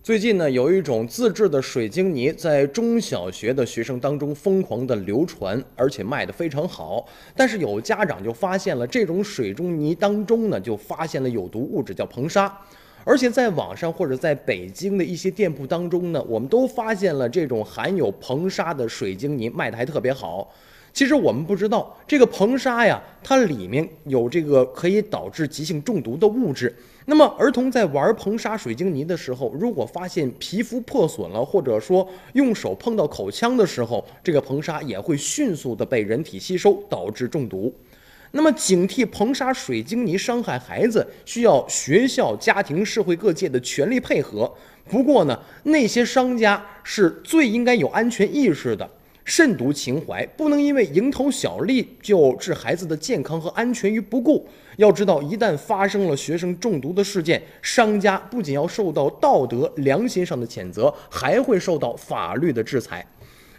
最近呢，有一种自制的水晶泥在中小学的学生当中疯狂的流传，而且卖得非常好。但是有家长就发现了这种水中泥当中呢，就发现了有毒物质，叫硼砂。而且在网上或者在北京的一些店铺当中呢，我们都发现了这种含有硼砂的水晶泥卖的还特别好。其实我们不知道，这个硼砂呀，它里面有这个可以导致急性中毒的物质。那么，儿童在玩硼砂水晶泥的时候，如果发现皮肤破损了，或者说用手碰到口腔的时候，这个硼砂也会迅速的被人体吸收，导致中毒。那么，警惕硼砂水晶泥伤害孩子，需要学校、家庭、社会各界的全力配合。不过呢，那些商家是最应该有安全意识的。慎独情怀不能因为蝇头小利就置孩子的健康和安全于不顾。要知道，一旦发生了学生中毒的事件，商家不仅要受到道德良心上的谴责，还会受到法律的制裁。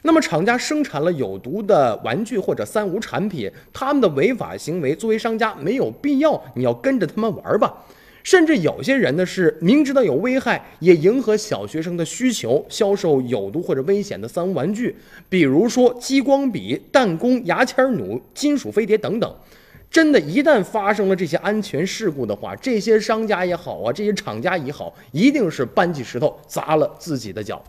那么，厂家生产了有毒的玩具或者三无产品，他们的违法行为，作为商家没有必要你要跟着他们玩吧。甚至有些人呢是明知道有危害，也迎合小学生的需求，销售有毒或者危险的三无玩具，比如说激光笔、弹弓、牙签弩、金属飞碟等等。真的，一旦发生了这些安全事故的话，这些商家也好啊，这些厂家也好，一定是搬起石头砸了自己的脚。